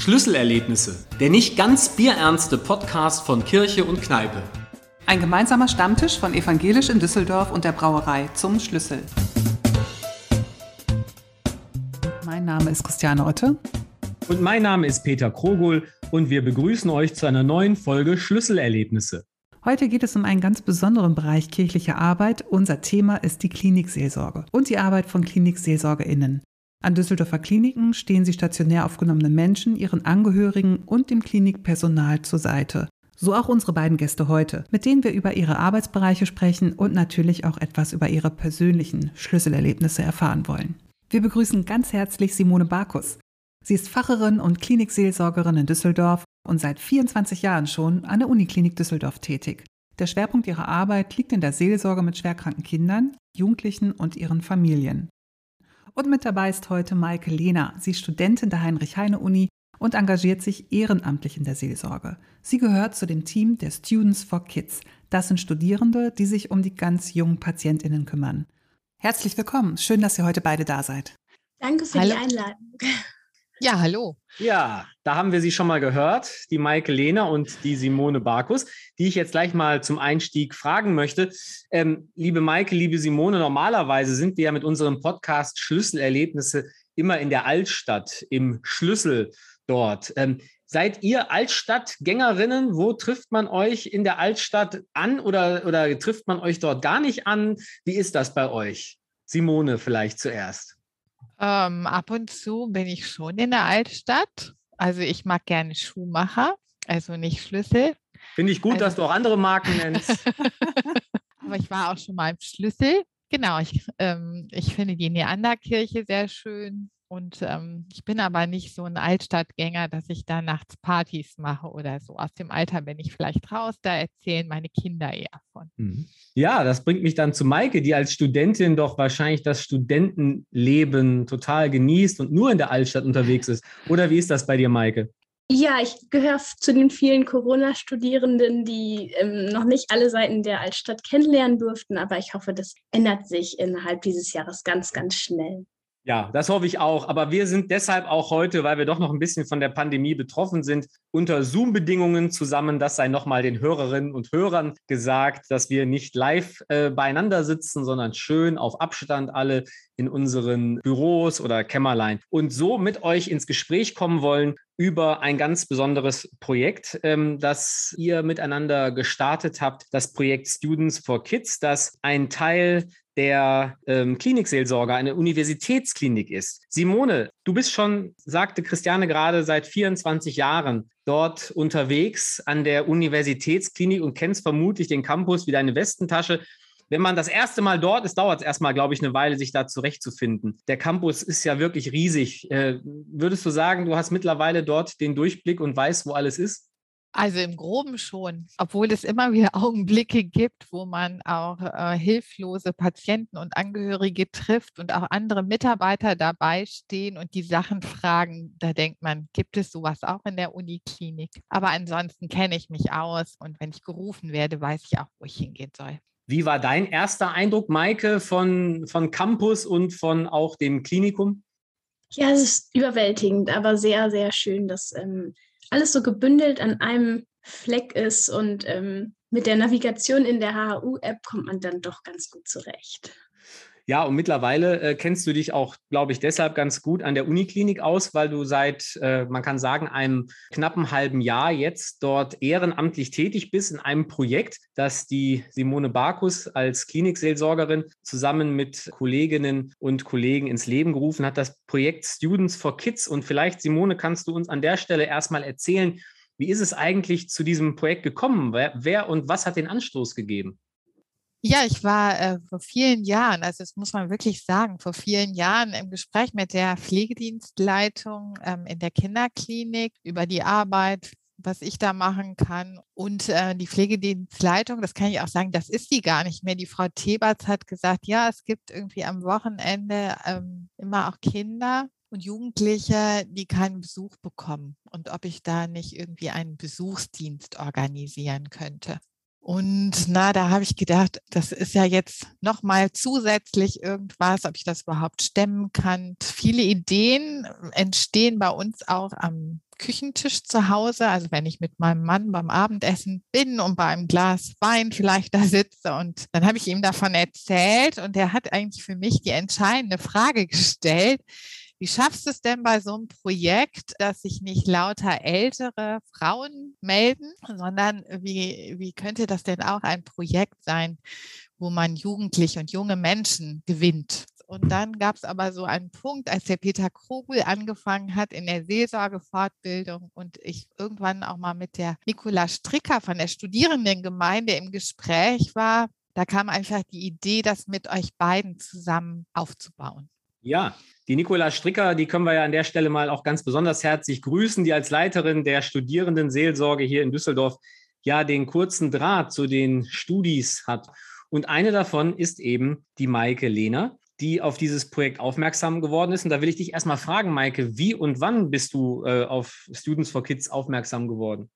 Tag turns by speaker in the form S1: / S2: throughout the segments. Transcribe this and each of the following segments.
S1: Schlüsselerlebnisse, der nicht ganz bierernste Podcast von Kirche und Kneipe.
S2: Ein gemeinsamer Stammtisch von Evangelisch in Düsseldorf und der Brauerei zum Schlüssel. Mein Name ist Christiane Otte.
S1: Und mein Name ist Peter Krogul und wir begrüßen euch zu einer neuen Folge Schlüsselerlebnisse.
S2: Heute geht es um einen ganz besonderen Bereich kirchlicher Arbeit. Unser Thema ist die Klinikseelsorge und die Arbeit von KlinikseelsorgerInnen. An Düsseldorfer Kliniken stehen sie stationär aufgenommenen Menschen, ihren Angehörigen und dem Klinikpersonal zur Seite. So auch unsere beiden Gäste heute, mit denen wir über ihre Arbeitsbereiche sprechen und natürlich auch etwas über ihre persönlichen Schlüsselerlebnisse erfahren wollen. Wir begrüßen ganz herzlich Simone Barkus. Sie ist Facherin und Klinikseelsorgerin in Düsseldorf und seit 24 Jahren schon an der Uniklinik Düsseldorf tätig. Der Schwerpunkt ihrer Arbeit liegt in der Seelsorge mit schwerkranken Kindern, Jugendlichen und ihren Familien. Und mit dabei ist heute Maike Lehner. Sie ist Studentin der Heinrich-Heine-Uni und engagiert sich ehrenamtlich in der Seelsorge. Sie gehört zu dem Team der Students for Kids. Das sind Studierende, die sich um die ganz jungen PatientInnen kümmern. Herzlich willkommen. Schön, dass ihr heute beide da seid.
S3: Danke für Hallo. die Einladung.
S2: Ja, hallo.
S1: Ja, da haben wir sie schon mal gehört, die Maike Lehner und die Simone Barkus, die ich jetzt gleich mal zum Einstieg fragen möchte. Ähm, liebe Maike, liebe Simone, normalerweise sind wir ja mit unserem Podcast Schlüsselerlebnisse immer in der Altstadt, im Schlüssel dort. Ähm, seid ihr Altstadtgängerinnen? Wo trifft man euch in der Altstadt an oder, oder trifft man euch dort gar nicht an? Wie ist das bei euch? Simone vielleicht zuerst.
S4: Ähm, ab und zu bin ich schon in der Altstadt. Also ich mag gerne Schuhmacher, also nicht Schlüssel.
S1: Finde ich gut, also, dass du auch andere Marken nennst.
S4: Aber ich war auch schon mal im Schlüssel. Genau, ich, ähm, ich finde die Neanderkirche sehr schön. Und ähm, ich bin aber nicht so ein Altstadtgänger, dass ich da nachts Partys mache oder so. Aus dem Alter bin ich vielleicht raus, da erzählen meine Kinder eher von.
S1: Mhm. Ja, das bringt mich dann zu Maike, die als Studentin doch wahrscheinlich das Studentenleben total genießt und nur in der Altstadt unterwegs ist. Oder wie ist das bei dir, Maike?
S3: Ja, ich gehöre zu den vielen Corona-Studierenden, die ähm, noch nicht alle Seiten der Altstadt kennenlernen durften, aber ich hoffe, das ändert sich innerhalb dieses Jahres ganz, ganz schnell.
S1: Ja, das hoffe ich auch. Aber wir sind deshalb auch heute, weil wir doch noch ein bisschen von der Pandemie betroffen sind, unter Zoom-Bedingungen zusammen. Das sei nochmal den Hörerinnen und Hörern gesagt, dass wir nicht live äh, beieinander sitzen, sondern schön auf Abstand alle in unseren Büros oder Kämmerlein und so mit euch ins Gespräch kommen wollen über ein ganz besonderes Projekt, ähm, das ihr miteinander gestartet habt, das Projekt Students for Kids, das ein Teil der ähm, Klinikseelsorger eine Universitätsklinik ist. Simone, du bist schon, sagte Christiane gerade, seit 24 Jahren dort unterwegs an der Universitätsklinik und kennst vermutlich den Campus wie deine Westentasche. Wenn man das erste Mal dort ist, dauert es erstmal, glaube ich, eine Weile, sich da zurechtzufinden. Der Campus ist ja wirklich riesig. Äh, würdest du sagen, du hast mittlerweile dort den Durchblick und weißt, wo alles ist?
S4: Also im Groben schon, obwohl es immer wieder Augenblicke gibt, wo man auch äh, hilflose Patienten und Angehörige trifft und auch andere Mitarbeiter dabei stehen und die Sachen fragen. Da denkt man, gibt es sowas auch in der Uniklinik? Aber ansonsten kenne ich mich aus und wenn ich gerufen werde, weiß ich auch, wo ich hingehen soll.
S1: Wie war dein erster Eindruck, Maike, von, von Campus und von auch dem Klinikum?
S3: Ja, es ist überwältigend, aber sehr, sehr schön, dass ähm, alles so gebündelt an einem Fleck ist und ähm, mit der Navigation in der HHU-App kommt man dann doch ganz gut zurecht.
S1: Ja, und mittlerweile äh, kennst du dich auch, glaube ich, deshalb ganz gut an der Uniklinik aus, weil du seit, äh, man kann sagen, einem knappen halben Jahr jetzt dort ehrenamtlich tätig bist in einem Projekt, das die Simone Barkus als Klinikseelsorgerin zusammen mit Kolleginnen und Kollegen ins Leben gerufen hat, das Projekt Students for Kids. Und vielleicht, Simone, kannst du uns an der Stelle erstmal erzählen, wie ist es eigentlich zu diesem Projekt gekommen? Wer, wer und was hat den Anstoß gegeben?
S4: Ja, ich war äh, vor vielen Jahren, also das muss man wirklich sagen, vor vielen Jahren im Gespräch mit der Pflegedienstleitung ähm, in der Kinderklinik über die Arbeit, was ich da machen kann. Und äh, die Pflegedienstleitung, das kann ich auch sagen, das ist die gar nicht mehr. Die Frau Teberts hat gesagt, ja, es gibt irgendwie am Wochenende ähm, immer auch Kinder und Jugendliche, die keinen Besuch bekommen und ob ich da nicht irgendwie einen Besuchsdienst organisieren könnte. Und na, da habe ich gedacht, das ist ja jetzt nochmal zusätzlich irgendwas, ob ich das überhaupt stemmen kann. Viele Ideen entstehen bei uns auch am Küchentisch zu Hause, also wenn ich mit meinem Mann beim Abendessen bin und bei einem Glas Wein vielleicht da sitze und dann habe ich ihm davon erzählt und er hat eigentlich für mich die entscheidende Frage gestellt, wie schaffst du es denn bei so einem Projekt, dass sich nicht lauter ältere Frauen melden, sondern wie, wie könnte das denn auch ein Projekt sein, wo man Jugendliche und junge Menschen gewinnt? Und dann gab es aber so einen Punkt, als der Peter Krogel angefangen hat in der Seelsorgefortbildung und ich irgendwann auch mal mit der Nicola Stricker von der Studierendengemeinde im Gespräch war. Da kam einfach die Idee, das mit euch beiden zusammen aufzubauen.
S1: Ja, die Nicola Stricker, die können wir ja an der Stelle mal auch ganz besonders herzlich grüßen, die als Leiterin der Studierendenseelsorge hier in Düsseldorf ja den kurzen Draht zu den Studis hat. Und eine davon ist eben die Maike Lehner, die auf dieses Projekt aufmerksam geworden ist. Und da will ich dich erstmal fragen, Maike, wie und wann bist du äh, auf Students for Kids aufmerksam geworden?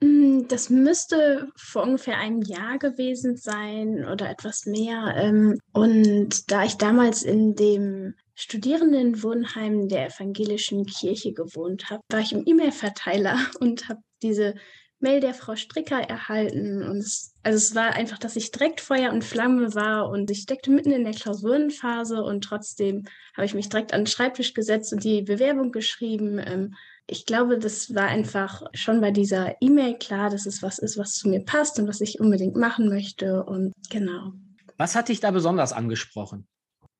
S3: Mm, das müsste vor ungefähr einem Jahr gewesen sein oder etwas mehr. Ähm, und da ich damals in dem Studierendenwohnheim der evangelischen Kirche gewohnt habe, war ich im E-Mail-Verteiler und habe diese Mail der Frau Stricker erhalten. Und es, also es war einfach, dass ich direkt Feuer und Flamme war und ich steckte mitten in der Klausurenphase und trotzdem habe ich mich direkt an den Schreibtisch gesetzt und die Bewerbung geschrieben. Ähm, ich glaube, das war einfach schon bei dieser E-Mail klar, dass es was ist, was zu mir passt und was ich unbedingt machen möchte. Und genau.
S1: Was hat dich da besonders angesprochen?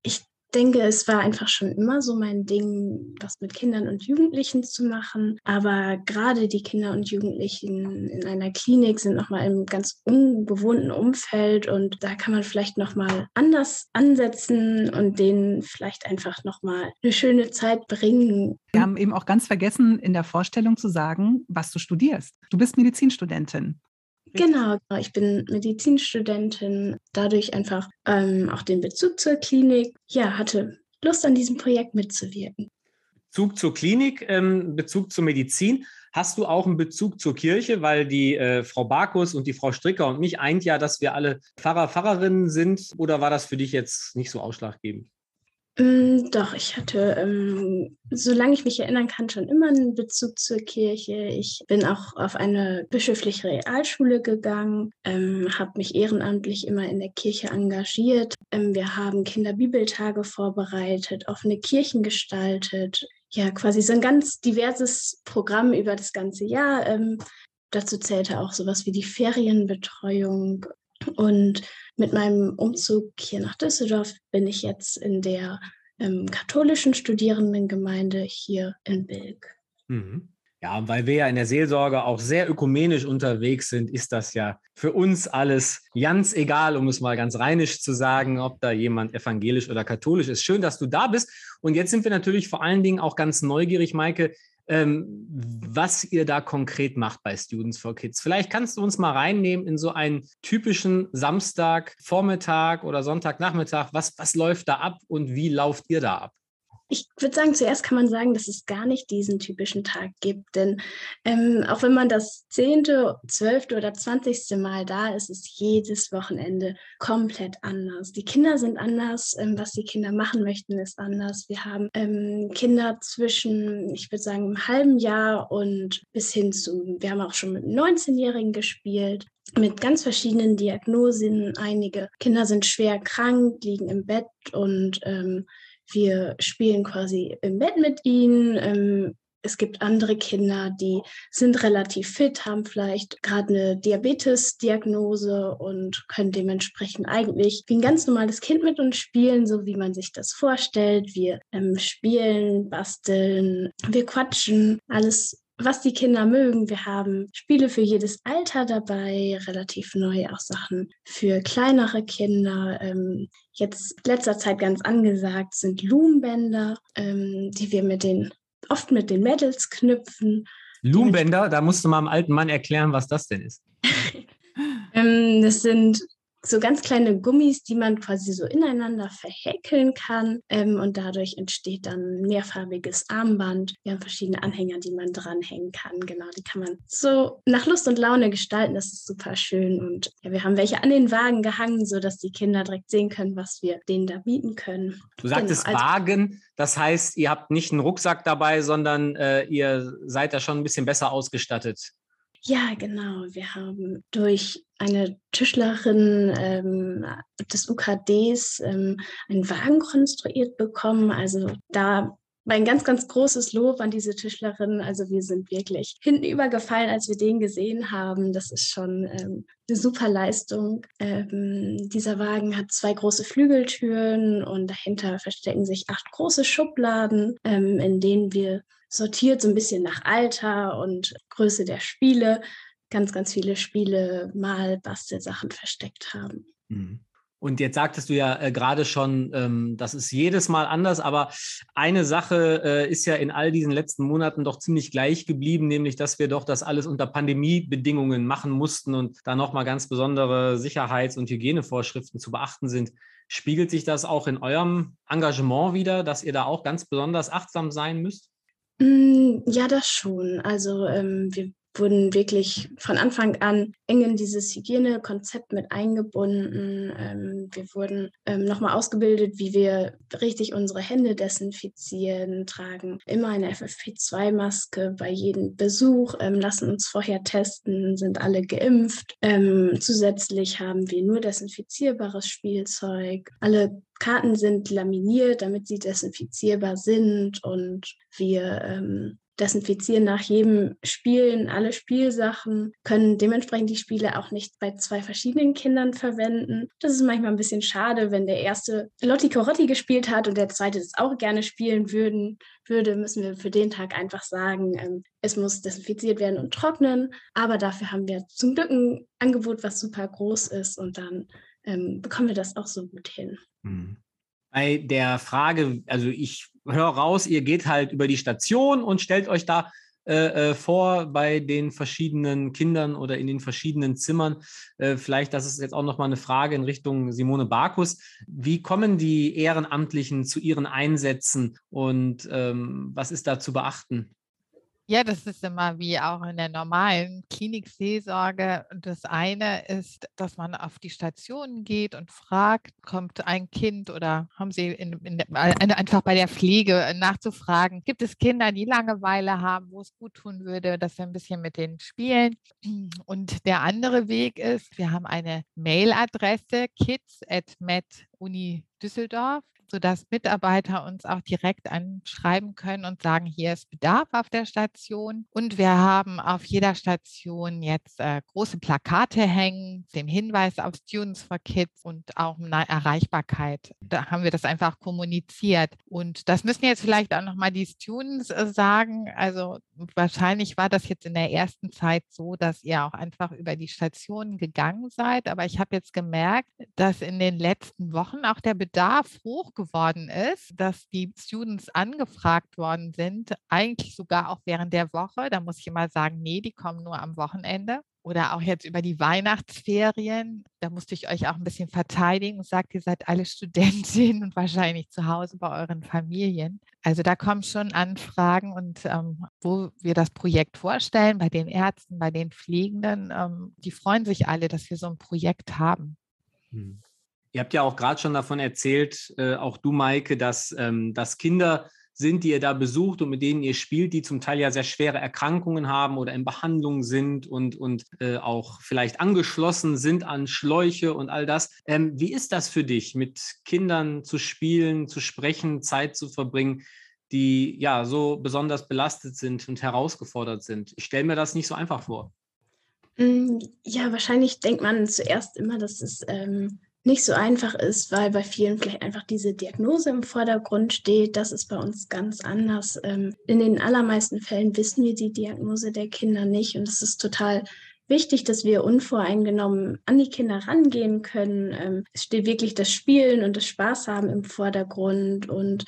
S3: Ich denke, es war einfach schon immer so mein Ding, was mit Kindern und Jugendlichen zu machen. Aber gerade die Kinder und Jugendlichen in einer Klinik sind nochmal im ganz unbewohnten Umfeld und da kann man vielleicht nochmal anders ansetzen und denen vielleicht einfach nochmal eine schöne Zeit bringen.
S2: Wir haben eben auch ganz vergessen, in der Vorstellung zu sagen, was du studierst. Du bist Medizinstudentin.
S3: Genau, ich bin Medizinstudentin, dadurch einfach ähm, auch den Bezug zur Klinik. Ja, hatte Lust an diesem Projekt mitzuwirken.
S1: Bezug zur Klinik, ähm, Bezug zur Medizin. Hast du auch einen Bezug zur Kirche, weil die äh, Frau Barkus und die Frau Stricker und mich eint ja, dass wir alle Pfarrer, Pfarrerinnen sind? Oder war das für dich jetzt nicht so ausschlaggebend?
S3: Ähm, doch, ich hatte, ähm, solange ich mich erinnern kann, schon immer einen Bezug zur Kirche. Ich bin auch auf eine bischöfliche Realschule gegangen, ähm, habe mich ehrenamtlich immer in der Kirche engagiert. Ähm, wir haben Kinderbibeltage vorbereitet, offene Kirchen gestaltet. Ja, quasi so ein ganz diverses Programm über das ganze Jahr. Ähm, dazu zählte auch sowas wie die Ferienbetreuung und mit meinem Umzug hier nach Düsseldorf bin ich jetzt in der ähm, katholischen Studierendengemeinde hier in Bilk.
S1: Mhm. Ja, weil wir ja in der Seelsorge auch sehr ökumenisch unterwegs sind, ist das ja für uns alles ganz egal, um es mal ganz rheinisch zu sagen, ob da jemand evangelisch oder katholisch ist. Schön, dass du da bist. Und jetzt sind wir natürlich vor allen Dingen auch ganz neugierig, Maike, ähm, was ihr da konkret macht bei Students for Kids. Vielleicht kannst du uns mal reinnehmen in so einen typischen Samstagvormittag oder Sonntagnachmittag. Was, was läuft da ab und wie lauft ihr da ab?
S3: Ich würde sagen, zuerst kann man sagen, dass es gar nicht diesen typischen Tag gibt. Denn ähm, auch wenn man das zehnte, zwölfte oder zwanzigste Mal da ist, ist jedes Wochenende komplett anders. Die Kinder sind anders, ähm, was die Kinder machen möchten, ist anders. Wir haben ähm, Kinder zwischen, ich würde sagen, einem halben Jahr und bis hin zu, wir haben auch schon mit 19-Jährigen gespielt mit ganz verschiedenen Diagnosen. Einige Kinder sind schwer krank, liegen im Bett und ähm, wir spielen quasi im Bett mit ihnen. Ähm, es gibt andere Kinder, die sind relativ fit, haben vielleicht gerade eine Diabetes-Diagnose und können dementsprechend eigentlich wie ein ganz normales Kind mit uns spielen, so wie man sich das vorstellt. Wir ähm, spielen, basteln, wir quatschen, alles was die Kinder mögen. Wir haben Spiele für jedes Alter dabei, relativ neu auch Sachen für kleinere Kinder. Ähm, jetzt letzter Zeit ganz angesagt sind Loombänder, ähm, die wir mit den oft mit den Medals knüpfen.
S1: Loombänder, da musst du mal dem alten Mann erklären, was das denn ist.
S3: ähm, das sind so ganz kleine Gummis, die man quasi so ineinander verhäkeln kann. Ähm, und dadurch entsteht dann ein mehrfarbiges Armband. Wir haben verschiedene Anhänger, die man dranhängen kann. Genau, die kann man so nach Lust und Laune gestalten. Das ist super schön. Und ja, wir haben welche an den Wagen gehangen, sodass die Kinder direkt sehen können, was wir denen da bieten können.
S1: Du sagtest genau, also, Wagen, das heißt, ihr habt nicht einen Rucksack dabei, sondern äh, ihr seid da schon ein bisschen besser ausgestattet.
S3: Ja, genau. Wir haben durch eine Tischlerin ähm, des UKDs ähm, einen Wagen konstruiert bekommen. Also da war ein ganz, ganz großes Lob an diese Tischlerin. Also wir sind wirklich hinten übergefallen, als wir den gesehen haben. Das ist schon ähm, eine super Leistung. Ähm, dieser Wagen hat zwei große Flügeltüren und dahinter verstecken sich acht große Schubladen, ähm, in denen wir sortiert so ein bisschen nach Alter und Größe der Spiele ganz, ganz viele Spiele, mal Bastelsachen versteckt haben.
S1: Mhm. Und jetzt sagtest du ja äh, gerade schon, ähm, das ist jedes Mal anders, aber eine Sache äh, ist ja in all diesen letzten Monaten doch ziemlich gleich geblieben, nämlich dass wir doch das alles unter Pandemiebedingungen machen mussten und da nochmal ganz besondere Sicherheits- und Hygienevorschriften zu beachten sind. Spiegelt sich das auch in eurem Engagement wieder, dass ihr da auch ganz besonders achtsam sein müsst?
S3: Mm, ja, das schon. Also ähm, wir wurden wirklich von Anfang an eng in dieses Hygienekonzept mit eingebunden. Ähm, wir wurden ähm, nochmal ausgebildet, wie wir richtig unsere Hände desinfizieren, tragen immer eine FFP2-Maske bei jedem Besuch, ähm, lassen uns vorher testen, sind alle geimpft. Ähm, zusätzlich haben wir nur desinfizierbares Spielzeug. Alle Karten sind laminiert, damit sie desinfizierbar sind und wir ähm, desinfizieren nach jedem Spielen alle Spielsachen, können dementsprechend die Spiele auch nicht bei zwei verschiedenen Kindern verwenden. Das ist manchmal ein bisschen schade, wenn der erste Lotti Corotti gespielt hat und der zweite das auch gerne spielen würden, würde, müssen wir für den Tag einfach sagen, ähm, es muss desinfiziert werden und trocknen. Aber dafür haben wir zum Glück ein Angebot, was super groß ist und dann ähm, bekommen wir das auch so gut hin.
S1: Mhm bei der Frage, also ich höre raus, ihr geht halt über die Station und stellt euch da äh, äh, vor bei den verschiedenen Kindern oder in den verschiedenen Zimmern. Äh, vielleicht, das ist jetzt auch nochmal eine Frage in Richtung Simone Barkus. Wie kommen die Ehrenamtlichen zu ihren Einsätzen und ähm, was ist da zu beachten?
S4: Ja, das ist immer wie auch in der normalen Klinikseelsorge. Das eine ist, dass man auf die Station geht und fragt, kommt ein Kind oder haben Sie in, in, einfach bei der Pflege nachzufragen, gibt es Kinder, die Langeweile haben, wo es gut tun würde, dass wir ein bisschen mit denen spielen. Und der andere Weg ist, wir haben eine Mailadresse kids at meduni Düsseldorf sodass Mitarbeiter uns auch direkt anschreiben können und sagen, hier ist Bedarf auf der Station. Und wir haben auf jeder Station jetzt äh, große Plakate hängen, dem Hinweis auf Students for Kids und auch eine Erreichbarkeit. Da haben wir das einfach kommuniziert. Und das müssen jetzt vielleicht auch nochmal die Students äh, sagen. Also wahrscheinlich war das jetzt in der ersten Zeit so, dass ihr auch einfach über die Stationen gegangen seid. Aber ich habe jetzt gemerkt, dass in den letzten Wochen auch der Bedarf hoch geworden ist, dass die Students angefragt worden sind, eigentlich sogar auch während der Woche. Da muss ich immer sagen, nee, die kommen nur am Wochenende. Oder auch jetzt über die Weihnachtsferien. Da musste ich euch auch ein bisschen verteidigen und sagt, ihr seid alle Studentinnen und wahrscheinlich zu Hause bei euren Familien. Also da kommen schon Anfragen und ähm, wo wir das Projekt vorstellen, bei den Ärzten, bei den Pflegenden, ähm, die freuen sich alle, dass wir so ein Projekt haben.
S1: Hm. Ihr habt ja auch gerade schon davon erzählt, äh, auch du, Maike, dass, ähm, dass Kinder sind, die ihr da besucht und mit denen ihr spielt, die zum Teil ja sehr schwere Erkrankungen haben oder in Behandlung sind und, und äh, auch vielleicht angeschlossen sind an Schläuche und all das. Ähm, wie ist das für dich, mit Kindern zu spielen, zu sprechen, Zeit zu verbringen, die ja so besonders belastet sind und herausgefordert sind? Ich stelle mir das nicht so einfach vor.
S3: Mm, ja, wahrscheinlich denkt man zuerst immer, dass es ähm, nicht so einfach ist, weil bei vielen vielleicht einfach diese Diagnose im Vordergrund steht. Das ist bei uns ganz anders. Ähm, in den allermeisten Fällen wissen wir die Diagnose der Kinder nicht und es ist total wichtig, dass wir unvoreingenommen an die Kinder rangehen können. Ähm, es steht wirklich das Spielen und das Spaß haben im Vordergrund und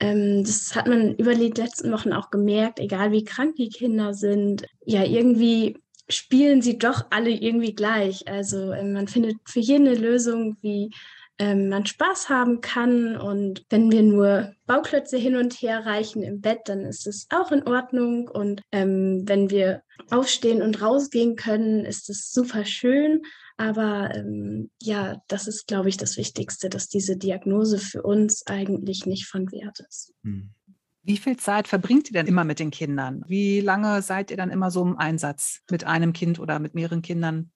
S3: ähm, das hat man über die letzten Wochen auch gemerkt, egal wie krank die Kinder sind. Ja, irgendwie spielen sie doch alle irgendwie gleich. Also ähm, man findet für jeden eine Lösung, wie ähm, man Spaß haben kann. Und wenn wir nur Bauklötze hin und her reichen im Bett, dann ist es auch in Ordnung. Und ähm, wenn wir aufstehen und rausgehen können, ist es super schön. Aber ähm, ja, das ist, glaube ich, das Wichtigste, dass diese Diagnose für uns eigentlich nicht von Wert ist. Hm.
S2: Wie viel Zeit verbringt ihr denn immer mit den Kindern? Wie lange seid ihr dann immer so im Einsatz mit einem Kind oder mit mehreren Kindern?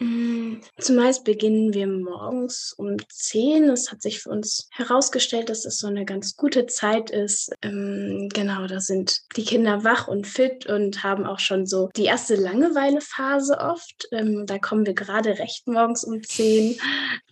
S3: Mm, zumeist beginnen wir morgens um 10. Es hat sich für uns herausgestellt, dass es so eine ganz gute Zeit ist. Ähm, genau, da sind die Kinder wach und fit und haben auch schon so die erste Langeweilephase oft. Ähm, da kommen wir gerade recht morgens um 10.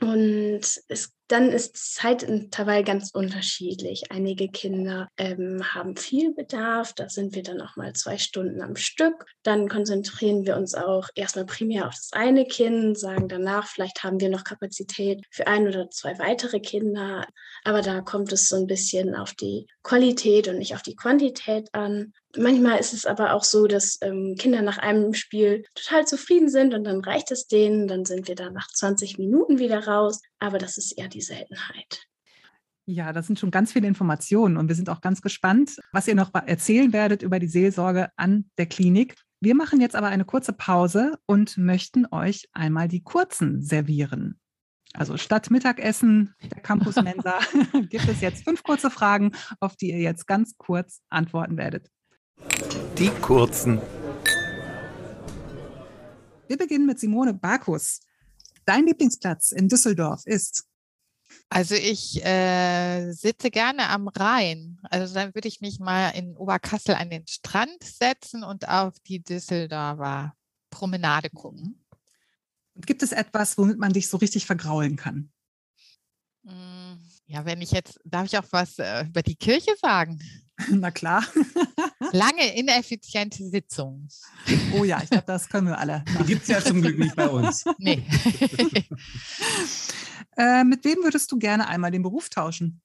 S3: Und es dann ist Zeitintervall ganz unterschiedlich. Einige Kinder ähm, haben viel Bedarf, da sind wir dann auch mal zwei Stunden am Stück. Dann konzentrieren wir uns auch erstmal primär auf das eine Kind, sagen danach, vielleicht haben wir noch Kapazität für ein oder zwei weitere Kinder. Aber da kommt es so ein bisschen auf die Qualität und nicht auf die Quantität an. Manchmal ist es aber auch so, dass ähm, Kinder nach einem Spiel total zufrieden sind und dann reicht es denen, dann sind wir da nach 20 Minuten wieder raus, aber das ist eher die Seltenheit.
S2: Ja, das sind schon ganz viele Informationen und wir sind auch ganz gespannt, was ihr noch erzählen werdet über die Seelsorge an der Klinik. Wir machen jetzt aber eine kurze Pause und möchten euch einmal die kurzen servieren. Also statt Mittagessen der Campus Mensa gibt es jetzt fünf kurze Fragen, auf die ihr jetzt ganz kurz antworten werdet.
S5: Die kurzen.
S2: Wir beginnen mit Simone Barkus. Dein Lieblingsplatz in Düsseldorf ist?
S4: Also ich äh, sitze gerne am Rhein. Also dann würde ich mich mal in Oberkassel an den Strand setzen und auf die Düsseldorfer Promenade gucken.
S2: Und gibt es etwas, womit man dich so richtig vergraulen kann?
S4: Hm, ja, wenn ich jetzt, darf ich auch was äh, über die Kirche sagen?
S2: Na klar.
S4: Lange ineffiziente Sitzungen.
S2: Oh ja, ich glaube, das können wir alle.
S1: Die gibt es ja zum Glück nicht bei uns.
S4: Nee.
S2: äh, mit wem würdest du gerne einmal den Beruf tauschen?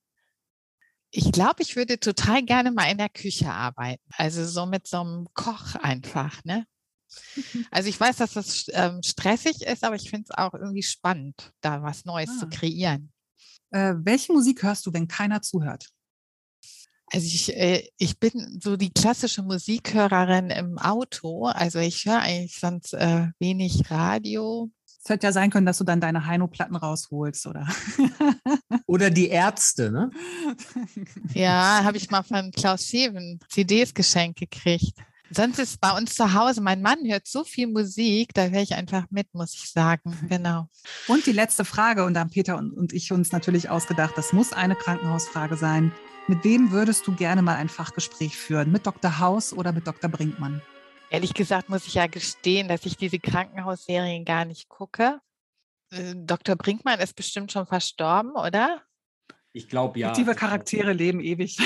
S4: Ich glaube, ich würde total gerne mal in der Küche arbeiten. Also so mit so einem Koch einfach, ne? Also ich weiß, dass das ähm, stressig ist, aber ich finde es auch irgendwie spannend, da was Neues ah. zu kreieren.
S2: Äh, welche Musik hörst du, wenn keiner zuhört?
S4: Also ich, äh, ich bin so die klassische Musikhörerin im Auto. Also ich höre eigentlich sonst äh, wenig Radio.
S2: Es hätte ja sein können, dass du dann deine Heino-Platten rausholst, oder?
S1: oder die Ärzte, ne?
S4: Ja, habe ich mal von Klaus Scheven CDs geschenkt gekriegt. Sonst ist bei uns zu Hause, mein Mann hört so viel Musik, da höre ich einfach mit, muss ich sagen. Genau.
S2: Und die letzte Frage, und da haben Peter und, und ich uns natürlich ausgedacht, das muss eine Krankenhausfrage sein. Mit wem würdest du gerne mal ein Fachgespräch führen? Mit Dr. Haus oder mit Dr. Brinkmann?
S4: Ehrlich gesagt muss ich ja gestehen, dass ich diese Krankenhausserien gar nicht gucke. Äh, Dr. Brinkmann ist bestimmt schon verstorben, oder?
S1: Ich glaube ja.
S2: Fiktive Charaktere leben ewig.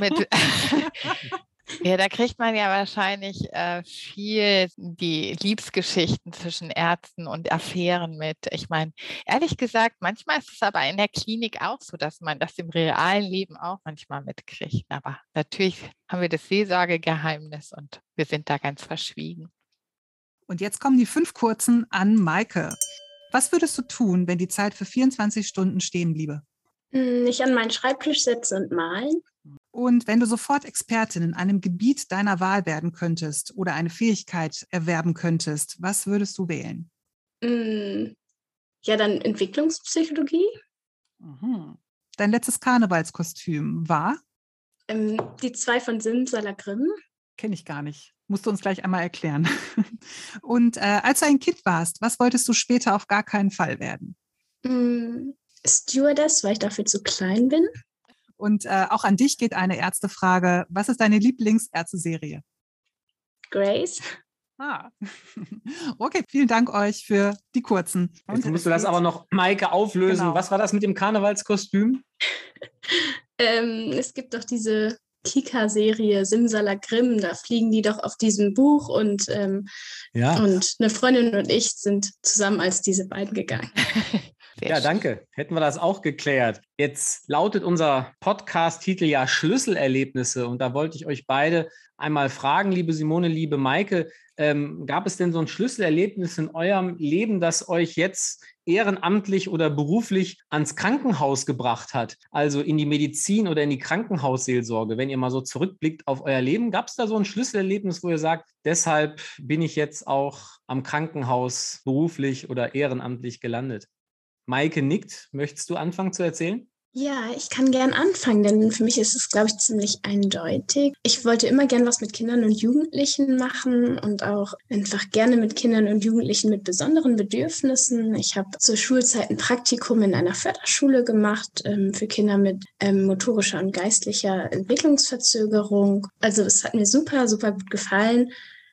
S2: Mit,
S4: Ja, da kriegt man ja wahrscheinlich äh, viel die Liebesgeschichten zwischen Ärzten und Affären mit. Ich meine, ehrlich gesagt, manchmal ist es aber in der Klinik auch so, dass man das im realen Leben auch manchmal mitkriegt. Aber natürlich haben wir das Seelsorgegeheimnis und wir sind da ganz verschwiegen.
S2: Und jetzt kommen die fünf kurzen an Maike. Was würdest du tun, wenn die Zeit für 24 Stunden stehen bliebe?
S3: Mich hm, an meinen Schreibtisch setzen und malen.
S2: Und wenn du sofort Expertin in einem Gebiet deiner Wahl werden könntest oder eine Fähigkeit erwerben könntest, was würdest du wählen?
S3: Hm, ja, dann Entwicklungspsychologie.
S2: Mhm. Dein letztes Karnevalskostüm war?
S3: Ähm, die zwei von Simsalagrim.
S2: Kenne ich gar nicht. Musst du uns gleich einmal erklären. Und äh, als du ein Kind warst, was wolltest du später auf gar keinen Fall werden?
S3: Mm, Stewardess, weil ich dafür zu klein bin.
S2: Und äh, auch an dich geht eine Ärztefrage. Was ist deine Lieblingsärzte-Serie?
S3: Grace.
S2: Ah. Okay, vielen Dank euch für die kurzen.
S1: Jetzt musst du das aber noch, Maike, auflösen. Genau. Was war das mit dem Karnevalskostüm?
S3: ähm, es gibt doch diese Kika-Serie Simsalagrim, da fliegen die doch auf diesem Buch und, ähm, ja. und eine Freundin und ich sind zusammen als diese beiden gegangen.
S1: Sehr ja, danke. Hätten wir das auch geklärt. Jetzt lautet unser Podcast-Titel ja Schlüsselerlebnisse. Und da wollte ich euch beide einmal fragen, liebe Simone, liebe Maike, ähm, gab es denn so ein Schlüsselerlebnis in eurem Leben, das euch jetzt ehrenamtlich oder beruflich ans Krankenhaus gebracht hat? Also in die Medizin oder in die Krankenhausseelsorge? Wenn ihr mal so zurückblickt auf euer Leben, gab es da so ein Schlüsselerlebnis, wo ihr sagt, deshalb bin ich jetzt auch am Krankenhaus beruflich oder ehrenamtlich gelandet? Maike nickt. Möchtest du anfangen zu erzählen?
S3: Ja, ich kann gern anfangen, denn für mich ist es, glaube ich, ziemlich eindeutig. Ich wollte immer gern was mit Kindern und Jugendlichen machen und auch einfach gerne mit Kindern und Jugendlichen mit besonderen Bedürfnissen. Ich habe zur Schulzeit ein Praktikum in einer Förderschule gemacht ähm, für Kinder mit ähm, motorischer und geistlicher Entwicklungsverzögerung. Also es hat mir super, super gut gefallen.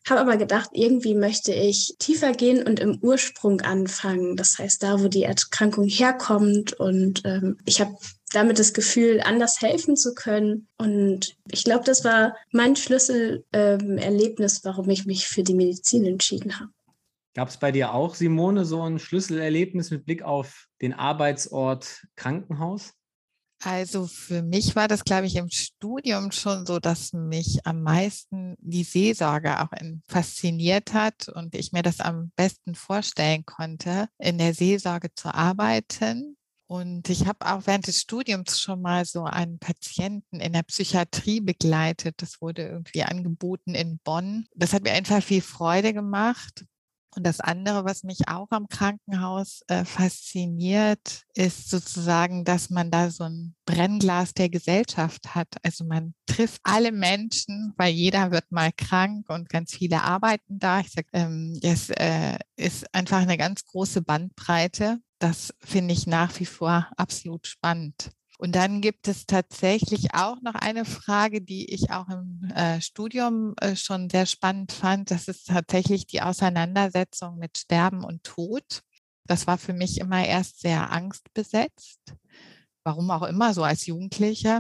S3: Habe aber gedacht, irgendwie möchte ich tiefer gehen und im Ursprung anfangen. Das heißt, da, wo die Erkrankung herkommt. Und ähm, ich habe damit das Gefühl, anders helfen zu können. Und ich glaube, das war mein Schlüsselerlebnis, ähm, warum ich mich für die Medizin entschieden habe.
S1: Gab es bei dir auch, Simone, so ein Schlüsselerlebnis mit Blick auf den Arbeitsort Krankenhaus?
S4: Also für mich war das, glaube ich, im Studium schon so, dass mich am meisten die Seelsorge auch fasziniert hat und ich mir das am besten vorstellen konnte, in der Seelsorge zu arbeiten. Und ich habe auch während des Studiums schon mal so einen Patienten in der Psychiatrie begleitet. Das wurde irgendwie angeboten in Bonn. Das hat mir einfach viel Freude gemacht, und das andere, was mich auch am Krankenhaus äh, fasziniert, ist sozusagen, dass man da so ein Brennglas der Gesellschaft hat. Also man trifft alle Menschen, weil jeder wird mal krank und ganz viele arbeiten da. Ich sage, ähm, es äh, ist einfach eine ganz große Bandbreite. Das finde ich nach wie vor absolut spannend. Und dann gibt es tatsächlich auch noch eine Frage, die ich auch im äh, Studium äh, schon sehr spannend fand. Das ist tatsächlich die Auseinandersetzung mit Sterben und Tod. Das war für mich immer erst sehr angstbesetzt. Warum auch immer, so als Jugendliche.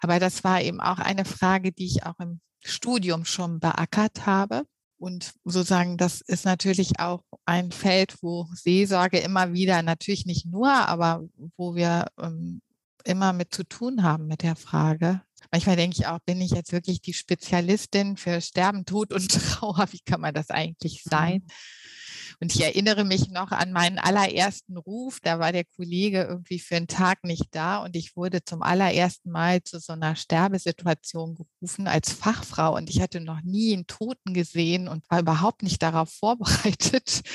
S4: Aber das war eben auch eine Frage, die ich auch im Studium schon beackert habe. Und sozusagen, das ist natürlich auch ein Feld, wo Seelsorge immer wieder, natürlich nicht nur, aber wo wir ähm, immer mit zu tun haben mit der Frage. Manchmal denke ich auch, bin ich jetzt wirklich die Spezialistin für Sterben, Tod und Trauer? Wie kann man das eigentlich sein? Mhm. Und ich erinnere mich noch an meinen allerersten Ruf. Da war der Kollege irgendwie für einen Tag nicht da und ich wurde zum allerersten Mal zu so einer Sterbesituation gerufen als Fachfrau und ich hatte noch nie einen Toten gesehen und war überhaupt nicht darauf vorbereitet.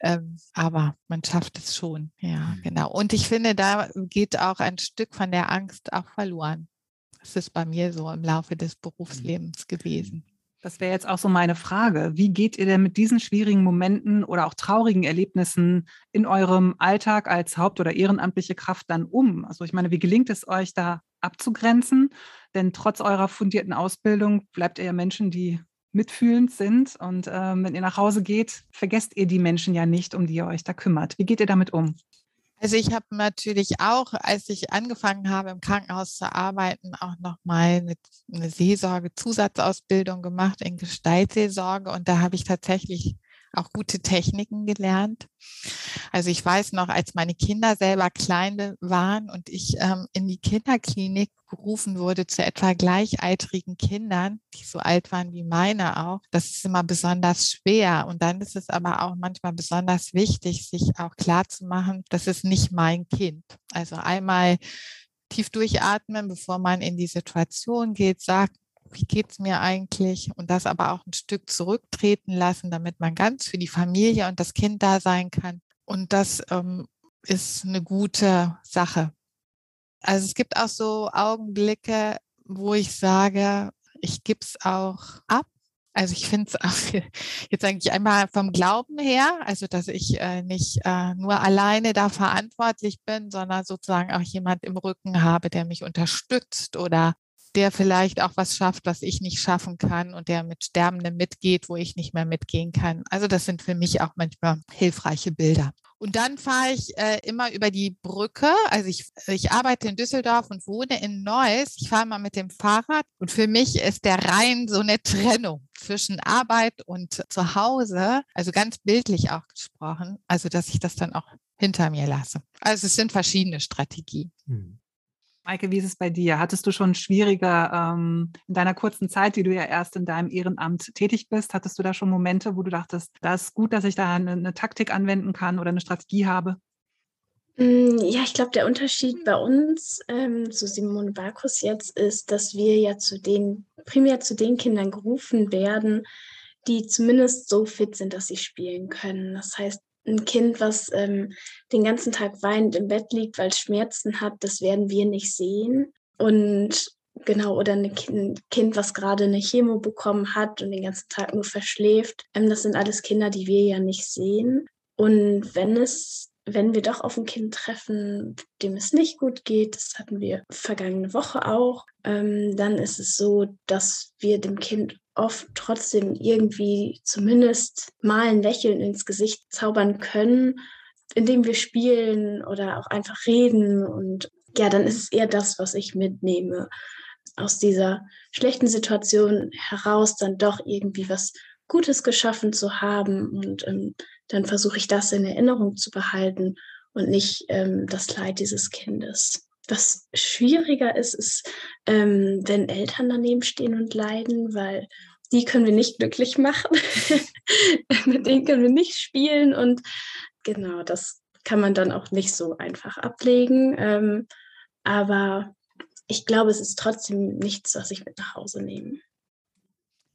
S4: Ähm, aber man schafft es schon, ja, mhm. genau. Und ich finde, da geht auch ein Stück von der Angst auch verloren. Das ist bei mir so im Laufe des mhm. Berufslebens gewesen.
S2: Das wäre jetzt auch so meine Frage. Wie geht ihr denn mit diesen schwierigen Momenten oder auch traurigen Erlebnissen in eurem Alltag als Haupt- oder ehrenamtliche Kraft dann um? Also ich meine, wie gelingt es euch da abzugrenzen? Denn trotz eurer fundierten Ausbildung bleibt ihr ja Menschen, die mitfühlend sind. Und ähm, wenn ihr nach Hause geht, vergesst ihr die Menschen ja nicht, um die ihr euch da kümmert. Wie geht ihr damit um?
S4: Also ich habe natürlich auch, als ich angefangen habe, im Krankenhaus zu arbeiten, auch nochmal eine, eine Seelsorge-Zusatzausbildung gemacht in Gestaltseelsorge. Und da habe ich tatsächlich auch gute Techniken gelernt. Also ich weiß noch, als meine Kinder selber klein waren und ich ähm, in die Kinderklinik gerufen wurde zu etwa gleichaltrigen Kindern, die so alt waren wie meine auch, das ist immer besonders schwer. Und dann ist es aber auch manchmal besonders wichtig, sich auch klar zu machen, das ist nicht mein Kind. Also einmal tief durchatmen, bevor man in die Situation geht, sagt, wie geht es mir eigentlich? Und das aber auch ein Stück zurücktreten lassen, damit man ganz für die Familie und das Kind da sein kann. Und das ähm, ist eine gute Sache. Also es gibt auch so Augenblicke, wo ich sage, ich gebe es auch ab. Also ich finde es auch jetzt eigentlich einmal vom Glauben her, also dass ich äh, nicht äh, nur alleine da verantwortlich bin, sondern sozusagen auch jemand im Rücken habe, der mich unterstützt oder der vielleicht auch was schafft, was ich nicht schaffen kann und der mit Sterbenden mitgeht, wo ich nicht mehr mitgehen kann. Also das sind für mich auch manchmal hilfreiche Bilder. Und dann fahre ich äh, immer über die Brücke. Also ich, ich arbeite in Düsseldorf und wohne in Neuss. Ich fahre mal mit dem Fahrrad und für mich ist der Rhein so eine Trennung zwischen Arbeit und Zuhause. Also ganz bildlich auch gesprochen. Also dass ich das dann auch hinter mir lasse. Also es sind verschiedene Strategien.
S2: Hm. Maike, wie ist es bei dir? Hattest du schon schwieriger ähm, in deiner kurzen Zeit, die du ja erst in deinem Ehrenamt tätig bist, hattest du da schon Momente, wo du dachtest, da ist gut, dass ich da eine, eine Taktik anwenden kann oder eine Strategie habe?
S3: Mm, ja, ich glaube, der Unterschied bei uns ähm, zu Simone Barkus jetzt ist, dass wir ja zu den, primär zu den Kindern gerufen werden, die zumindest so fit sind, dass sie spielen können. Das heißt, ein Kind, was ähm, den ganzen Tag weinend im Bett liegt, weil es Schmerzen hat, das werden wir nicht sehen. Und genau, oder ein kind, was gerade eine Chemo bekommen hat und den ganzen Tag nur verschläft, ähm, das sind alles Kinder, die wir ja nicht sehen. Und wenn es wenn wir doch auf ein Kind treffen, dem es nicht gut geht, das hatten wir vergangene Woche auch, ähm, dann ist es so, dass wir dem Kind oft trotzdem irgendwie zumindest mal ein Lächeln ins Gesicht zaubern können, indem wir spielen oder auch einfach reden. Und ja, dann ist es eher das, was ich mitnehme, aus dieser schlechten Situation heraus dann doch irgendwie was Gutes geschaffen zu haben. Und ähm, dann versuche ich das in Erinnerung zu behalten und nicht ähm, das Leid dieses Kindes. Was schwieriger ist, ist, ähm, wenn Eltern daneben stehen und leiden, weil die können wir nicht glücklich machen. Mit denen können wir nicht spielen. Und genau, das kann man dann auch nicht so einfach ablegen. Ähm, aber ich glaube, es ist trotzdem nichts, was ich mit nach Hause nehme.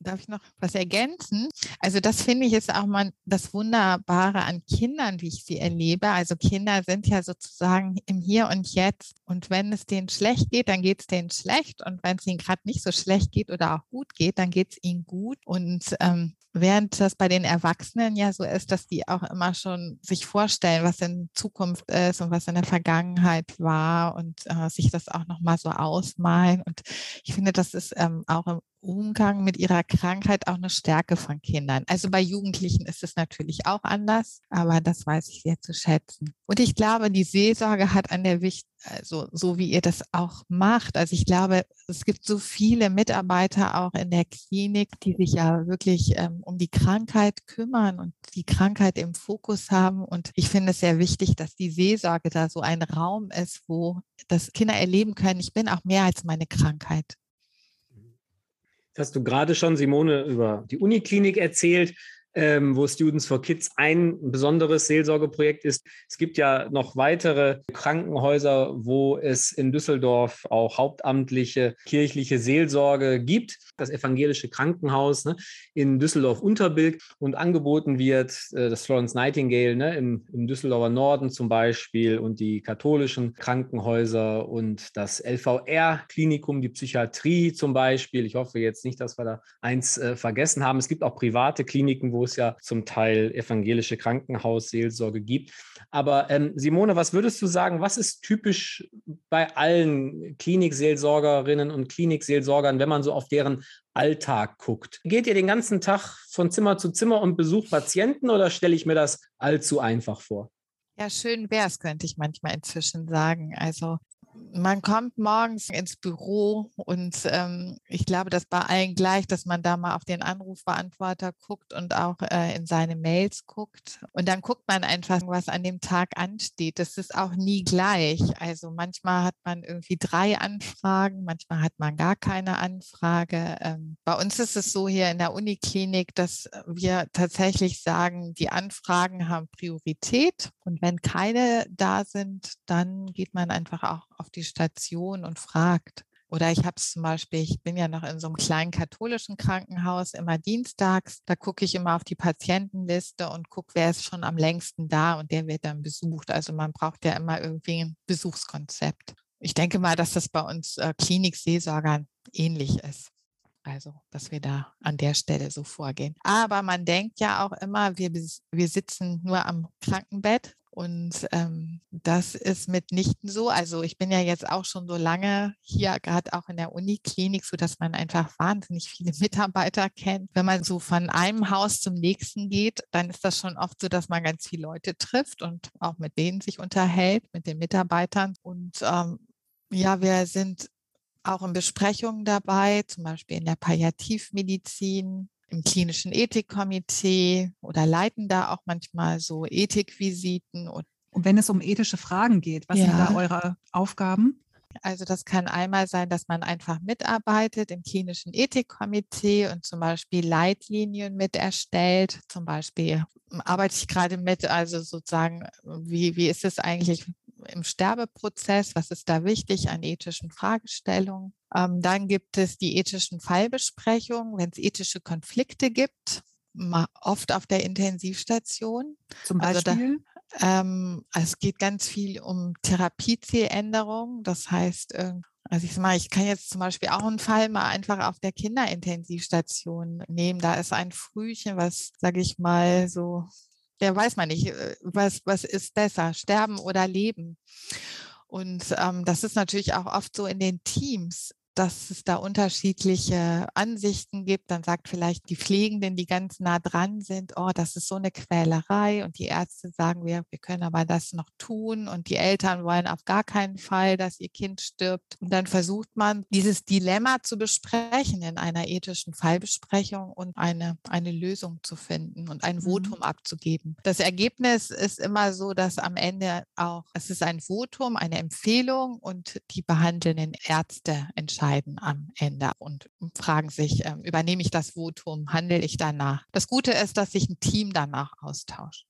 S4: Darf ich noch was ergänzen? Also das finde ich ist auch mal das Wunderbare an Kindern, wie ich sie erlebe. Also Kinder sind ja sozusagen im Hier und Jetzt. Und wenn es denen schlecht geht, dann geht es denen schlecht. Und wenn es ihnen gerade nicht so schlecht geht oder auch gut geht, dann geht es ihnen gut. Und ähm, während das bei den Erwachsenen ja so ist, dass die auch immer schon sich vorstellen, was in Zukunft ist und was in der Vergangenheit war und äh, sich das auch nochmal so ausmalen. Und ich finde, das ist ähm, auch im Umgang mit ihrer Krankheit auch eine Stärke von Kindern. Also bei Jugendlichen ist es natürlich auch anders, aber das weiß ich sehr zu schätzen. Und ich glaube, die Seelsorge hat an der Wicht, also so wie ihr das auch macht. Also ich glaube, es gibt so viele Mitarbeiter auch in der Klinik, die sich ja wirklich ähm, um die Krankheit kümmern und die Krankheit im Fokus haben. Und ich finde es sehr wichtig, dass die Seelsorge da so ein Raum ist, wo das Kinder erleben können, ich bin auch mehr als meine Krankheit
S1: hast du gerade schon, Simone, über die Uniklinik erzählt ähm, wo Students for Kids ein besonderes Seelsorgeprojekt ist. Es gibt ja noch weitere Krankenhäuser, wo es in Düsseldorf auch hauptamtliche kirchliche Seelsorge gibt. Das evangelische Krankenhaus ne, in Düsseldorf-Unterbilk und angeboten wird äh, das Florence Nightingale ne, im, im Düsseldorfer Norden zum Beispiel und die katholischen Krankenhäuser und das LVR-Klinikum, die Psychiatrie zum Beispiel. Ich hoffe jetzt nicht, dass wir da eins äh, vergessen haben. Es gibt auch private Kliniken, wo es ja zum Teil evangelische Krankenhausseelsorge gibt. Aber ähm, Simone, was würdest du sagen, was ist typisch bei allen Klinikseelsorgerinnen und Klinikseelsorgern, wenn man so auf deren Alltag guckt? Geht ihr den ganzen Tag von Zimmer zu Zimmer und besucht Patienten oder stelle ich mir das allzu einfach vor?
S4: Ja, schön wäre es, könnte ich manchmal inzwischen sagen. Also man kommt morgens ins Büro und ähm, ich glaube, das bei allen gleich, dass man da mal auf den Anrufbeantworter guckt und auch äh, in seine Mails guckt. Und dann guckt man einfach, was an dem Tag ansteht. Das ist auch nie gleich. Also manchmal hat man irgendwie drei Anfragen, manchmal hat man gar keine Anfrage. Ähm, bei uns ist es so hier in der Uniklinik, dass wir tatsächlich sagen, die Anfragen haben Priorität. Und wenn keine da sind, dann geht man einfach auch auf die Station und fragt. Oder ich habe es zum Beispiel, ich bin ja noch in so einem kleinen katholischen Krankenhaus, immer dienstags. Da gucke ich immer auf die Patientenliste und gucke, wer ist schon am längsten da und der wird dann besucht. Also man braucht ja immer irgendwie ein Besuchskonzept. Ich denke mal, dass das bei uns äh, Klinikseelsorgern ähnlich ist. Also, dass wir da an der Stelle so vorgehen. Aber man denkt ja auch immer, wir, wir sitzen nur am Krankenbett und ähm, das ist mitnichten so. Also ich bin ja jetzt auch schon so lange hier, gerade auch in der Uniklinik, so dass man einfach wahnsinnig viele Mitarbeiter kennt. Wenn man so von einem Haus zum nächsten geht, dann ist das schon oft so, dass man ganz viele Leute trifft und auch mit denen sich unterhält, mit den Mitarbeitern. Und ähm, ja, wir sind auch in Besprechungen dabei, zum Beispiel in der Palliativmedizin, im klinischen Ethikkomitee oder leiten da auch manchmal so Ethikvisiten und
S2: Und wenn es um ethische Fragen geht, was ja. sind da eure Aufgaben?
S4: Also das kann einmal sein, dass man einfach mitarbeitet im klinischen Ethikkomitee und zum Beispiel Leitlinien mit erstellt. Zum Beispiel arbeite ich gerade mit, also sozusagen, wie, wie ist es eigentlich im Sterbeprozess? Was ist da wichtig an ethischen Fragestellungen? Ähm, dann gibt es die ethischen Fallbesprechungen, wenn es ethische Konflikte gibt, oft auf der Intensivstation.
S2: Zum Beispiel? Also da,
S4: ähm, es geht ganz viel um Therapiezieländerung. Das heißt, also ich sag mal, ich kann jetzt zum Beispiel auch einen Fall mal einfach auf der Kinderintensivstation nehmen. Da ist ein Frühchen, was, sage ich mal, so, der weiß man nicht, äh, was, was ist besser, sterben oder leben. Und ähm, das ist natürlich auch oft so in den Teams dass es da unterschiedliche Ansichten gibt. Dann sagt vielleicht die Pflegenden, die ganz nah dran sind, oh, das ist so eine Quälerei. Und die Ärzte sagen, wir, wir können aber das noch tun. Und die Eltern wollen auf gar keinen Fall, dass ihr Kind stirbt. Und dann versucht man, dieses Dilemma zu besprechen in einer ethischen Fallbesprechung und eine, eine Lösung zu finden und ein mhm. Votum abzugeben. Das Ergebnis ist immer so, dass am Ende auch, es ist ein Votum, eine Empfehlung und die behandelnden Ärzte entscheiden entscheiden am Ende und fragen sich, äh, übernehme ich das Votum, handle ich danach. Das Gute ist, dass sich ein Team danach austauscht.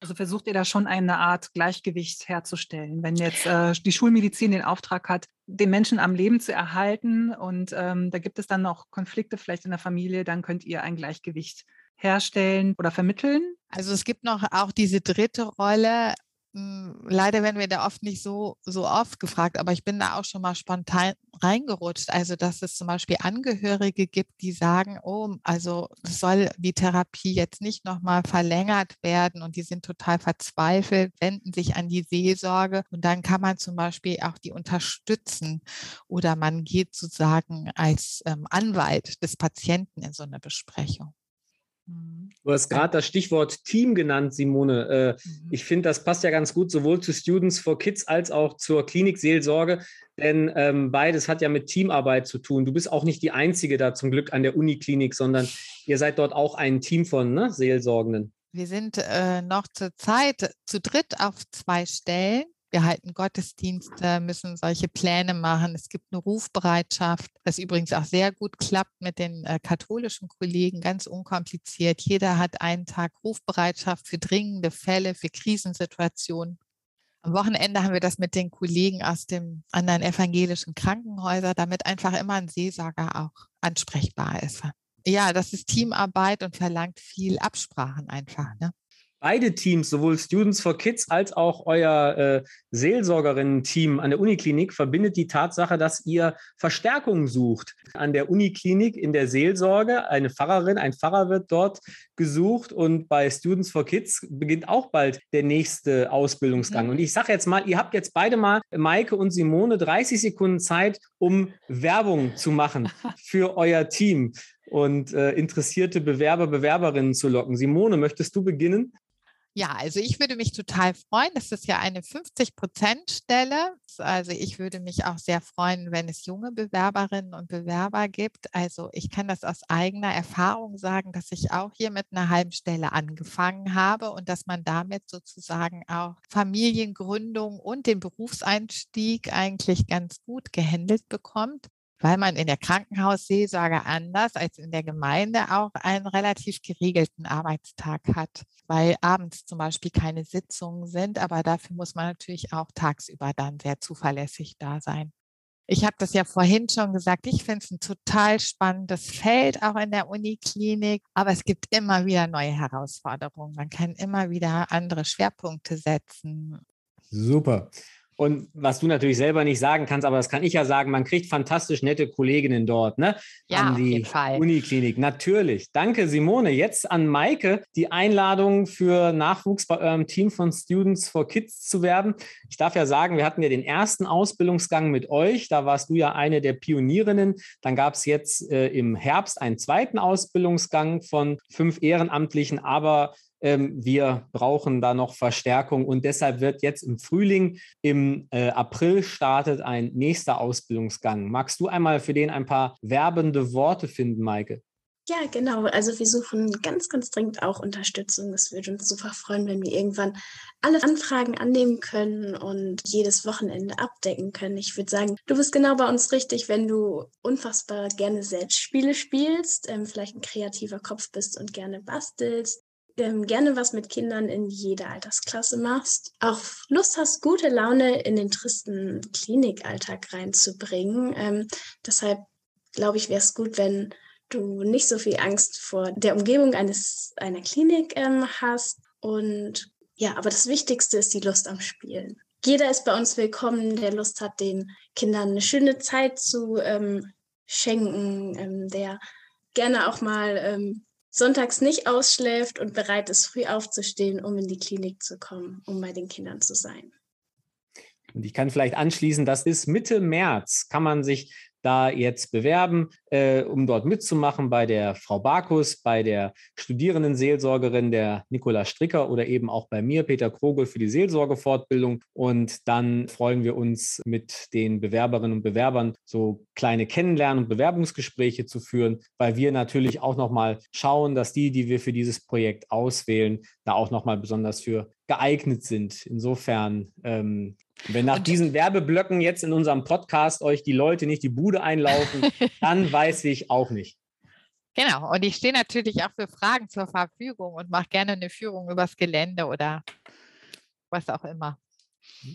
S2: Also versucht ihr da schon eine Art Gleichgewicht herzustellen, wenn jetzt äh, die Schulmedizin den Auftrag hat, den Menschen am Leben zu erhalten und ähm, da gibt es dann noch Konflikte vielleicht in der Familie, dann könnt ihr ein Gleichgewicht herstellen oder vermitteln?
S4: Also es gibt noch auch diese dritte Rolle, leider werden wir da oft nicht so, so oft gefragt, aber ich bin da auch schon mal spontan reingerutscht. Also, dass es zum Beispiel Angehörige gibt, die sagen, oh, also soll die Therapie jetzt nicht nochmal verlängert werden und die sind total verzweifelt, wenden sich an die Seelsorge und dann kann man zum Beispiel auch die unterstützen oder man geht sozusagen als ähm, Anwalt des Patienten in so eine Besprechung.
S1: Mhm. Du hast gerade das Stichwort Team genannt, Simone. Äh, mhm. Ich finde, das passt ja ganz gut sowohl zu Students for Kids als auch zur Klinikseelsorge, denn ähm, beides hat ja mit Teamarbeit zu tun. Du bist auch nicht die Einzige da zum Glück an der Uniklinik, sondern ihr seid dort auch ein Team von ne, Seelsorgenden.
S4: Wir sind äh, noch zur Zeit zu dritt auf zwei Stellen wir halten Gottesdienste, müssen solche Pläne machen. Es gibt eine Rufbereitschaft, was übrigens auch sehr gut klappt mit den äh, katholischen Kollegen, ganz unkompliziert. Jeder hat einen Tag Rufbereitschaft für dringende Fälle, für Krisensituationen. Am Wochenende haben wir das mit den Kollegen aus dem anderen evangelischen Krankenhäuser, damit einfach immer ein Seelsorger auch ansprechbar ist. Ja, das ist Teamarbeit und verlangt viel Absprachen einfach. Ne?
S1: Beide Teams, sowohl Students for Kids als auch euer äh, Seelsorgerinnen-Team an der Uniklinik, verbindet die Tatsache, dass ihr Verstärkung sucht. An der Uniklinik in der Seelsorge, eine Pfarrerin, ein Pfarrer wird dort gesucht und bei Students for Kids beginnt auch bald der nächste Ausbildungsgang. Mhm. Und ich sage jetzt mal, ihr habt jetzt beide mal, Maike und Simone, 30 Sekunden Zeit, um Werbung zu machen für euer Team und äh, interessierte Bewerber, Bewerberinnen zu locken. Simone, möchtest du beginnen?
S4: Ja, also ich würde mich total freuen. Das ist ja eine 50-Prozent-Stelle. Also ich würde mich auch sehr freuen, wenn es junge Bewerberinnen und Bewerber gibt. Also ich kann das aus eigener Erfahrung sagen, dass ich auch hier mit einer halben Stelle angefangen habe und dass man damit sozusagen auch Familiengründung und den Berufseinstieg eigentlich ganz gut gehandelt bekommt weil man in der Krankenhausseelsorge anders als in der Gemeinde auch einen relativ geregelten Arbeitstag hat, weil abends zum Beispiel keine Sitzungen sind, aber dafür muss man natürlich auch tagsüber dann sehr zuverlässig da sein. Ich habe das ja vorhin schon gesagt, ich finde es ein total spannendes Feld, auch in der Uniklinik, aber es gibt immer wieder neue Herausforderungen. Man kann immer wieder andere Schwerpunkte setzen.
S1: Super. Und was du natürlich selber nicht sagen kannst, aber das kann ich ja sagen, man kriegt fantastisch nette Kolleginnen dort, ne?
S4: Ja, an die auf jeden Fall.
S1: Uniklinik. Natürlich. Danke, Simone. Jetzt an Maike die Einladung für Nachwuchs bei eurem Team von Students for Kids zu werben. Ich darf ja sagen, wir hatten ja den ersten Ausbildungsgang mit euch. Da warst du ja eine der Pionierinnen. Dann gab es jetzt äh, im Herbst einen zweiten Ausbildungsgang von fünf Ehrenamtlichen, aber ähm, wir brauchen da noch Verstärkung und deshalb wird jetzt im Frühling, im äh, April startet ein nächster Ausbildungsgang. Magst du einmal für den ein paar werbende Worte finden, Maike?
S3: Ja, genau. Also wir suchen ganz, ganz dringend auch Unterstützung. Es würde uns super freuen, wenn wir irgendwann alle Anfragen annehmen können und jedes Wochenende abdecken können. Ich würde sagen, du bist genau bei uns richtig, wenn du unfassbar gerne selbst Spiele spielst, ähm, vielleicht ein kreativer Kopf bist und gerne bastelst, ähm, gerne was mit Kindern in jeder Altersklasse machst, auch Lust hast, gute Laune in den tristen Klinikalltag reinzubringen. Ähm, deshalb glaube ich, wäre es gut, wenn du nicht so viel Angst vor der Umgebung eines, einer Klinik ähm, hast. Und ja, aber das Wichtigste ist die Lust am Spielen. Jeder ist bei uns willkommen, der Lust hat, den Kindern eine schöne Zeit zu ähm, schenken, ähm, der gerne auch mal ähm, sonntags nicht ausschläft und bereit ist, früh aufzustehen, um in die Klinik zu kommen, um bei den Kindern zu sein.
S1: Und ich kann vielleicht anschließen, das ist Mitte März, kann man sich da jetzt bewerben, äh, um dort mitzumachen bei der Frau Barkus, bei der Studierendenseelsorgerin der Nicola Stricker oder eben auch bei mir, Peter Krogel, für die Seelsorgefortbildung. Und dann freuen wir uns mit den Bewerberinnen und Bewerbern so kleine Kennenlernen und Bewerbungsgespräche zu führen, weil wir natürlich auch nochmal schauen, dass die, die wir für dieses Projekt auswählen, da auch nochmal besonders für geeignet sind. Insofern ähm, wenn nach diesen Werbeblöcken jetzt in unserem Podcast euch die Leute nicht die Bude einlaufen, dann weiß ich auch nicht.
S4: Genau, und ich stehe natürlich auch für Fragen zur Verfügung und mache gerne eine Führung übers Gelände oder was auch immer.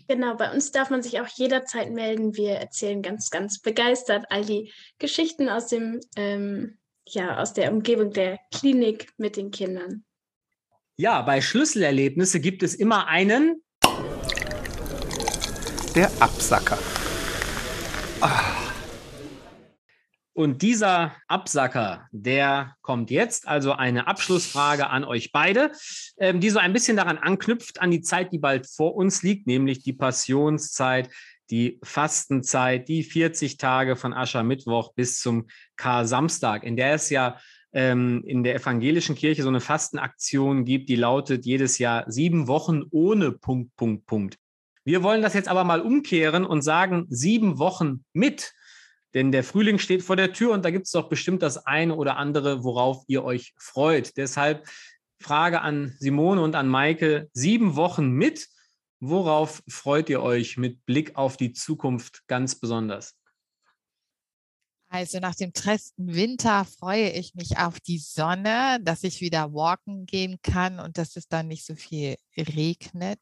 S3: Genau, bei uns darf man sich auch jederzeit melden. Wir erzählen ganz, ganz begeistert all die Geschichten aus dem, ähm, ja, aus der Umgebung der Klinik mit den Kindern.
S1: Ja, bei Schlüsselerlebnisse gibt es immer einen
S5: der Absacker.
S1: Ah. Und dieser Absacker, der kommt jetzt. Also eine Abschlussfrage an euch beide, ähm, die so ein bisschen daran anknüpft, an die Zeit, die bald vor uns liegt, nämlich die Passionszeit, die Fastenzeit, die 40 Tage von Aschermittwoch bis zum Kar-Samstag, in der es ja ähm, in der evangelischen Kirche so eine Fastenaktion gibt, die lautet jedes Jahr sieben Wochen ohne Punkt, Punkt, Punkt. Wir wollen das jetzt aber mal umkehren und sagen, sieben Wochen mit. Denn der Frühling steht vor der Tür und da gibt es doch bestimmt das eine oder andere, worauf ihr euch freut. Deshalb Frage an Simone und an Maike, sieben Wochen mit. Worauf freut ihr euch mit Blick auf die Zukunft ganz besonders?
S4: Also nach dem tristen Winter freue ich mich auf die Sonne, dass ich wieder walken gehen kann und dass es dann nicht so viel regnet.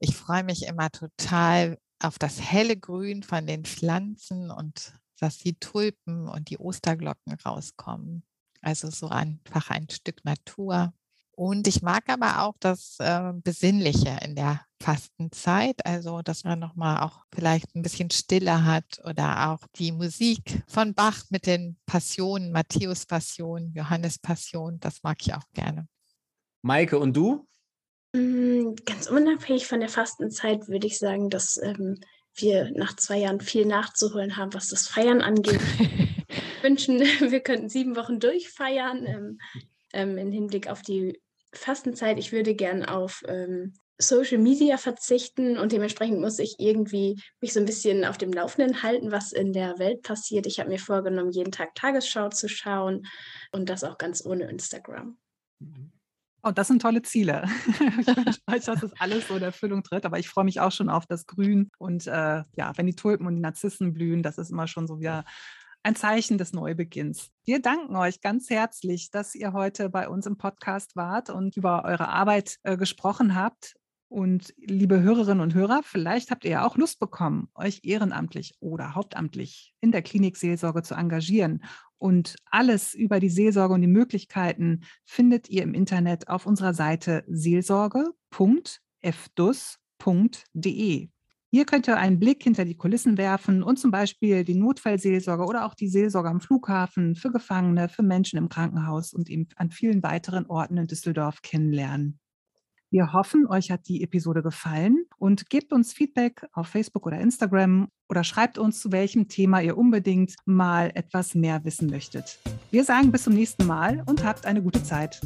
S4: Ich freue mich immer total auf das helle Grün von den Pflanzen und dass die Tulpen und die Osterglocken rauskommen. Also so einfach ein Stück Natur. Und ich mag aber auch das äh, Besinnliche in der Fastenzeit, also dass man nochmal auch vielleicht ein bisschen Stille hat oder auch die Musik von Bach mit den Passionen, Matthäus Passion, Johannes Passion, das mag ich auch gerne.
S1: Maike, und du?
S3: Hm, ganz unabhängig von der Fastenzeit würde ich sagen, dass ähm, wir nach zwei Jahren viel nachzuholen haben, was das Feiern angeht. wünschen, wir könnten sieben Wochen durchfeiern ähm, ähm, im Hinblick auf die Fastenzeit. Ich würde gern auf ähm, Social Media verzichten und dementsprechend muss ich irgendwie mich so ein bisschen auf dem Laufenden halten, was in der Welt passiert. Ich habe mir vorgenommen, jeden Tag Tagesschau zu schauen und das auch ganz ohne Instagram.
S2: Mhm. Oh, das sind tolle Ziele. ich wünsche euch, dass das alles so in Erfüllung tritt. Aber ich freue mich auch schon auf das Grün. Und äh, ja, wenn die Tulpen und die Narzissen blühen, das ist immer schon so wieder ein Zeichen des Neubeginns. Wir danken euch ganz herzlich, dass ihr heute bei uns im Podcast wart und über eure Arbeit äh, gesprochen habt. Und liebe Hörerinnen und Hörer, vielleicht habt ihr ja auch Lust bekommen, euch ehrenamtlich oder hauptamtlich in der Klinikseelsorge zu engagieren. Und alles über die Seelsorge und die Möglichkeiten findet ihr im Internet auf unserer Seite seelsorge.fdus.de. Hier könnt ihr einen Blick hinter die Kulissen werfen und zum Beispiel die Notfallseelsorge oder auch die Seelsorge am Flughafen für Gefangene, für Menschen im Krankenhaus und eben an vielen weiteren Orten in Düsseldorf kennenlernen. Wir hoffen, euch hat die Episode gefallen und gebt uns Feedback auf Facebook oder Instagram oder schreibt uns, zu welchem Thema ihr unbedingt mal etwas mehr wissen möchtet. Wir sagen bis zum nächsten Mal und habt eine gute Zeit.